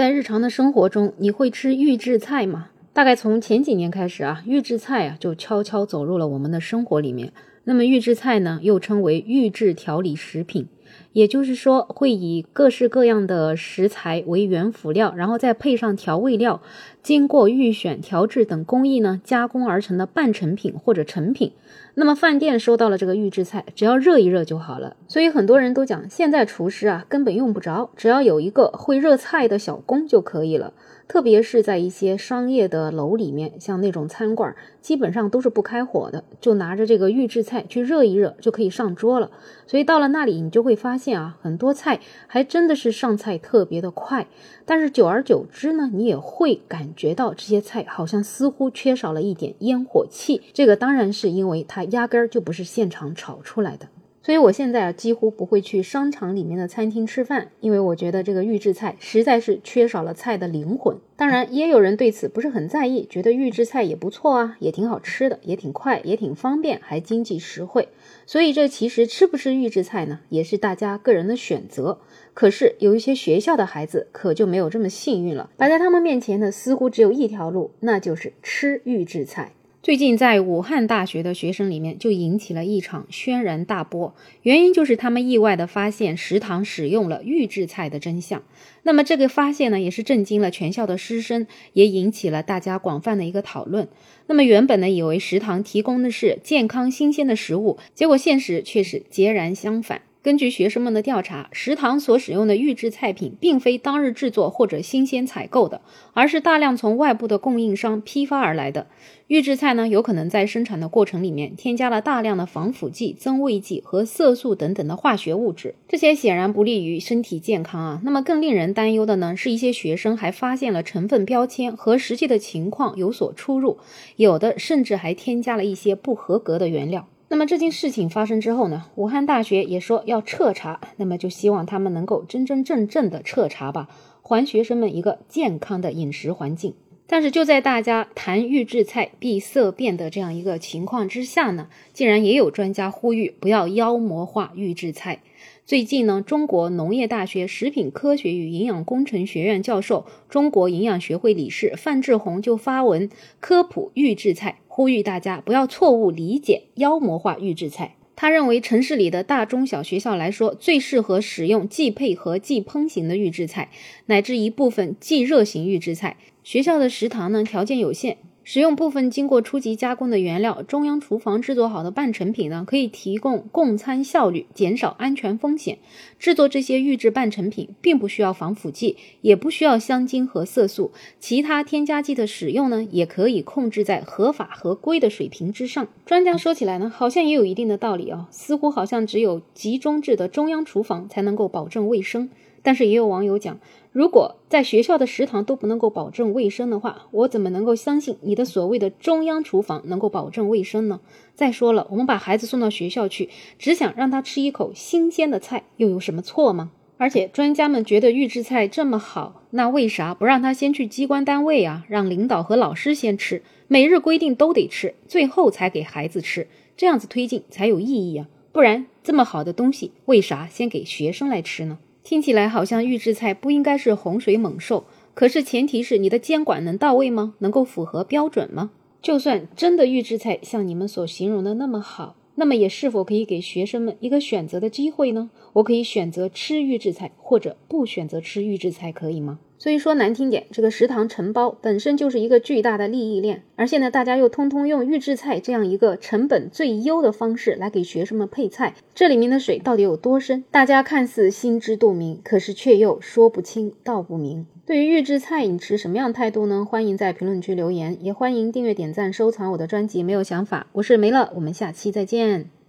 在日常的生活中，你会吃预制菜吗？大概从前几年开始啊，预制菜啊就悄悄走入了我们的生活里面。那么预制菜呢，又称为预制调理食品。也就是说，会以各式各样的食材为原辅料，然后再配上调味料，经过预选、调制等工艺呢，加工而成的半成品或者成品。那么饭店收到了这个预制菜，只要热一热就好了。所以很多人都讲，现在厨师啊根本用不着，只要有一个会热菜的小工就可以了。特别是在一些商业的楼里面，像那种餐馆，基本上都是不开火的，就拿着这个预制菜去热一热就可以上桌了。所以到了那里，你就会发现啊，很多菜还真的是上菜特别的快。但是久而久之呢，你也会感觉到这些菜好像似乎缺少了一点烟火气。这个当然是因为它压根儿就不是现场炒出来的。所以我现在啊几乎不会去商场里面的餐厅吃饭，因为我觉得这个预制菜实在是缺少了菜的灵魂。当然，也有人对此不是很在意，觉得预制菜也不错啊，也挺好吃的，也挺快，也挺方便，还经济实惠。所以这其实吃不吃预制菜呢，也是大家个人的选择。可是有一些学校的孩子可就没有这么幸运了，摆在他们面前的似乎只有一条路，那就是吃预制菜。最近，在武汉大学的学生里面就引起了一场轩然大波，原因就是他们意外的发现食堂使用了预制菜的真相。那么这个发现呢，也是震惊了全校的师生，也引起了大家广泛的一个讨论。那么原本呢，以为食堂提供的是健康新鲜的食物，结果现实却是截然相反。根据学生们的调查，食堂所使用的预制菜品并非当日制作或者新鲜采购的，而是大量从外部的供应商批发而来的。预制菜呢，有可能在生产的过程里面添加了大量的防腐剂、增味剂和色素等等的化学物质，这些显然不利于身体健康啊。那么更令人担忧的呢，是一些学生还发现了成分标签和实际的情况有所出入，有的甚至还添加了一些不合格的原料。那么这件事情发生之后呢，武汉大学也说要彻查，那么就希望他们能够真真正正的彻查吧，还学生们一个健康的饮食环境。但是就在大家谈预制菜必色变的这样一个情况之下呢，竟然也有专家呼吁不要妖魔化预制菜。最近呢，中国农业大学食品科学与营养工程学院教授、中国营养学会理事范志红就发文科普预制菜。呼吁大家不要错误理解、妖魔化预制菜。他认为，城市里的大中小学校来说，最适合使用既配合即烹型的预制菜，乃至一部分即热型预制菜。学校的食堂呢，条件有限。使用部分经过初级加工的原料，中央厨房制作好的半成品呢，可以提供供餐效率，减少安全风险。制作这些预制半成品，并不需要防腐剂，也不需要香精和色素，其他添加剂的使用呢，也可以控制在合法合规的水平之上。专家说起来呢，好像也有一定的道理啊，似乎好像只有集中制的中央厨房才能够保证卫生。但是也有网友讲，如果在学校的食堂都不能够保证卫生的话，我怎么能够相信你的所谓的中央厨房能够保证卫生呢？再说了，我们把孩子送到学校去，只想让他吃一口新鲜的菜，又有什么错吗？而且专家们觉得预制菜这么好，那为啥不让他先去机关单位啊？让领导和老师先吃，每日规定都得吃，最后才给孩子吃，这样子推进才有意义啊！不然这么好的东西，为啥先给学生来吃呢？听起来好像预制菜不应该是洪水猛兽，可是前提是你的监管能到位吗？能够符合标准吗？就算真的预制菜像你们所形容的那么好，那么也是否可以给学生们一个选择的机会呢？我可以选择吃预制菜，或者不选择吃预制菜，可以吗？所以说难听点，这个食堂承包本身就是一个巨大的利益链，而现在大家又通通用预制菜这样一个成本最优的方式来给学生们配菜，这里面的水到底有多深？大家看似心知肚明，可是却又说不清道不明。对于预制菜，你持什么样态度呢？欢迎在评论区留言，也欢迎订阅、点赞、收藏我的专辑。没有想法，我是梅乐，我们下期再见。